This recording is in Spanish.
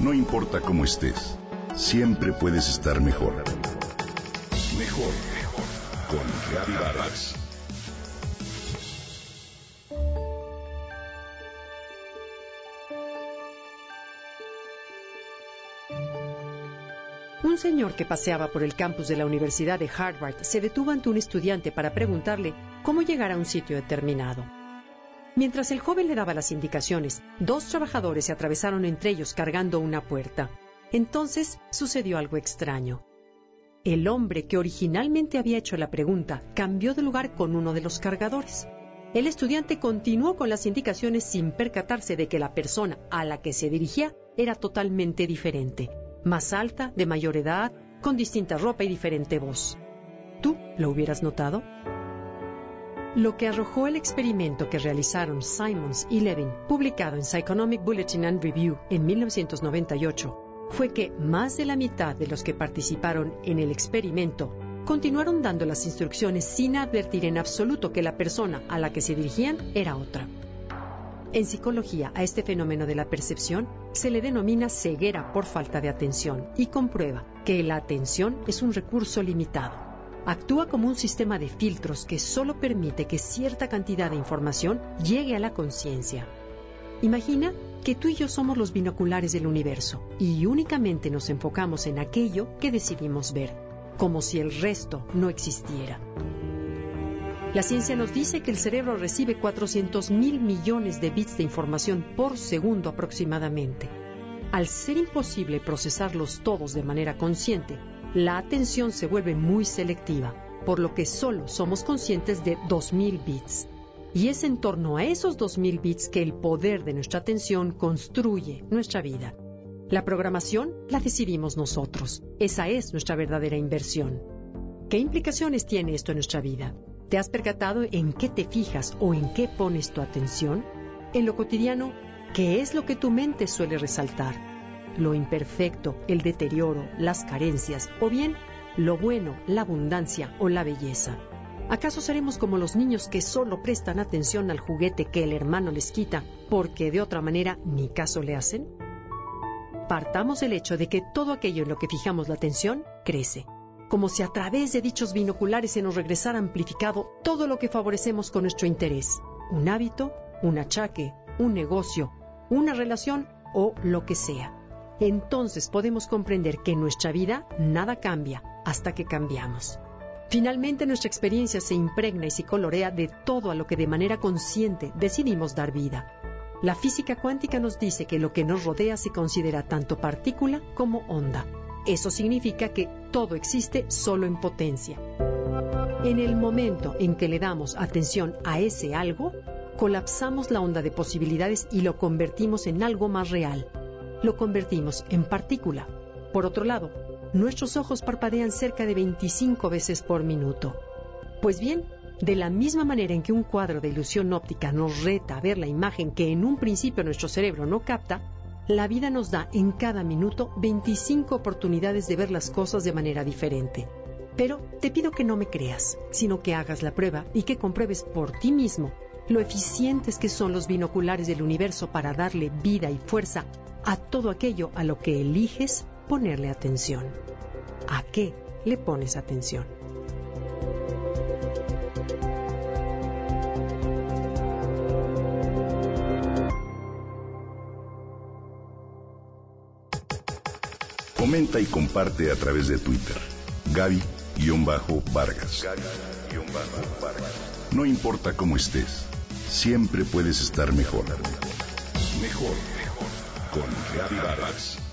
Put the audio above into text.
No importa cómo estés, siempre puedes estar mejor. Mejor, mejor. Con Reavivadas. Un señor que paseaba por el campus de la Universidad de Harvard se detuvo ante un estudiante para preguntarle cómo llegar a un sitio determinado. Mientras el joven le daba las indicaciones, dos trabajadores se atravesaron entre ellos cargando una puerta. Entonces sucedió algo extraño. El hombre que originalmente había hecho la pregunta cambió de lugar con uno de los cargadores. El estudiante continuó con las indicaciones sin percatarse de que la persona a la que se dirigía era totalmente diferente, más alta, de mayor edad, con distinta ropa y diferente voz. ¿Tú lo hubieras notado? Lo que arrojó el experimento que realizaron Simons y Levin, publicado en Psychonomic Bulletin and Review en 1998, fue que más de la mitad de los que participaron en el experimento continuaron dando las instrucciones sin advertir en absoluto que la persona a la que se dirigían era otra. En psicología, a este fenómeno de la percepción se le denomina ceguera por falta de atención y comprueba que la atención es un recurso limitado actúa como un sistema de filtros que solo permite que cierta cantidad de información llegue a la conciencia. Imagina que tú y yo somos los binoculares del universo y únicamente nos enfocamos en aquello que decidimos ver, como si el resto no existiera. La ciencia nos dice que el cerebro recibe 400 mil millones de bits de información por segundo aproximadamente. Al ser imposible procesarlos todos de manera consciente, la atención se vuelve muy selectiva, por lo que solo somos conscientes de 2.000 bits. Y es en torno a esos 2.000 bits que el poder de nuestra atención construye nuestra vida. La programación la decidimos nosotros. Esa es nuestra verdadera inversión. ¿Qué implicaciones tiene esto en nuestra vida? ¿Te has percatado en qué te fijas o en qué pones tu atención? En lo cotidiano, ¿qué es lo que tu mente suele resaltar? Lo imperfecto, el deterioro, las carencias, o bien lo bueno, la abundancia o la belleza. ¿Acaso seremos como los niños que solo prestan atención al juguete que el hermano les quita porque de otra manera ni caso le hacen? Partamos del hecho de que todo aquello en lo que fijamos la atención crece, como si a través de dichos binoculares se nos regresara amplificado todo lo que favorecemos con nuestro interés, un hábito, un achaque, un negocio, una relación o lo que sea entonces podemos comprender que en nuestra vida nada cambia hasta que cambiamos. Finalmente nuestra experiencia se impregna y se colorea de todo a lo que de manera consciente decidimos dar vida. La física cuántica nos dice que lo que nos rodea se considera tanto partícula como onda. Eso significa que todo existe solo en potencia. En el momento en que le damos atención a ese algo, colapsamos la onda de posibilidades y lo convertimos en algo más real, lo convertimos en partícula. Por otro lado, nuestros ojos parpadean cerca de 25 veces por minuto. Pues bien, de la misma manera en que un cuadro de ilusión óptica nos reta a ver la imagen que en un principio nuestro cerebro no capta, la vida nos da en cada minuto 25 oportunidades de ver las cosas de manera diferente. Pero te pido que no me creas, sino que hagas la prueba y que compruebes por ti mismo lo eficientes que son los binoculares del universo para darle vida y fuerza a todo aquello a lo que eliges ponerle atención. ¿A qué le pones atención? Comenta y comparte a través de Twitter. Gaby-Vargas. No importa cómo estés, siempre puedes estar mejor. Mejor con Gaby Vargas.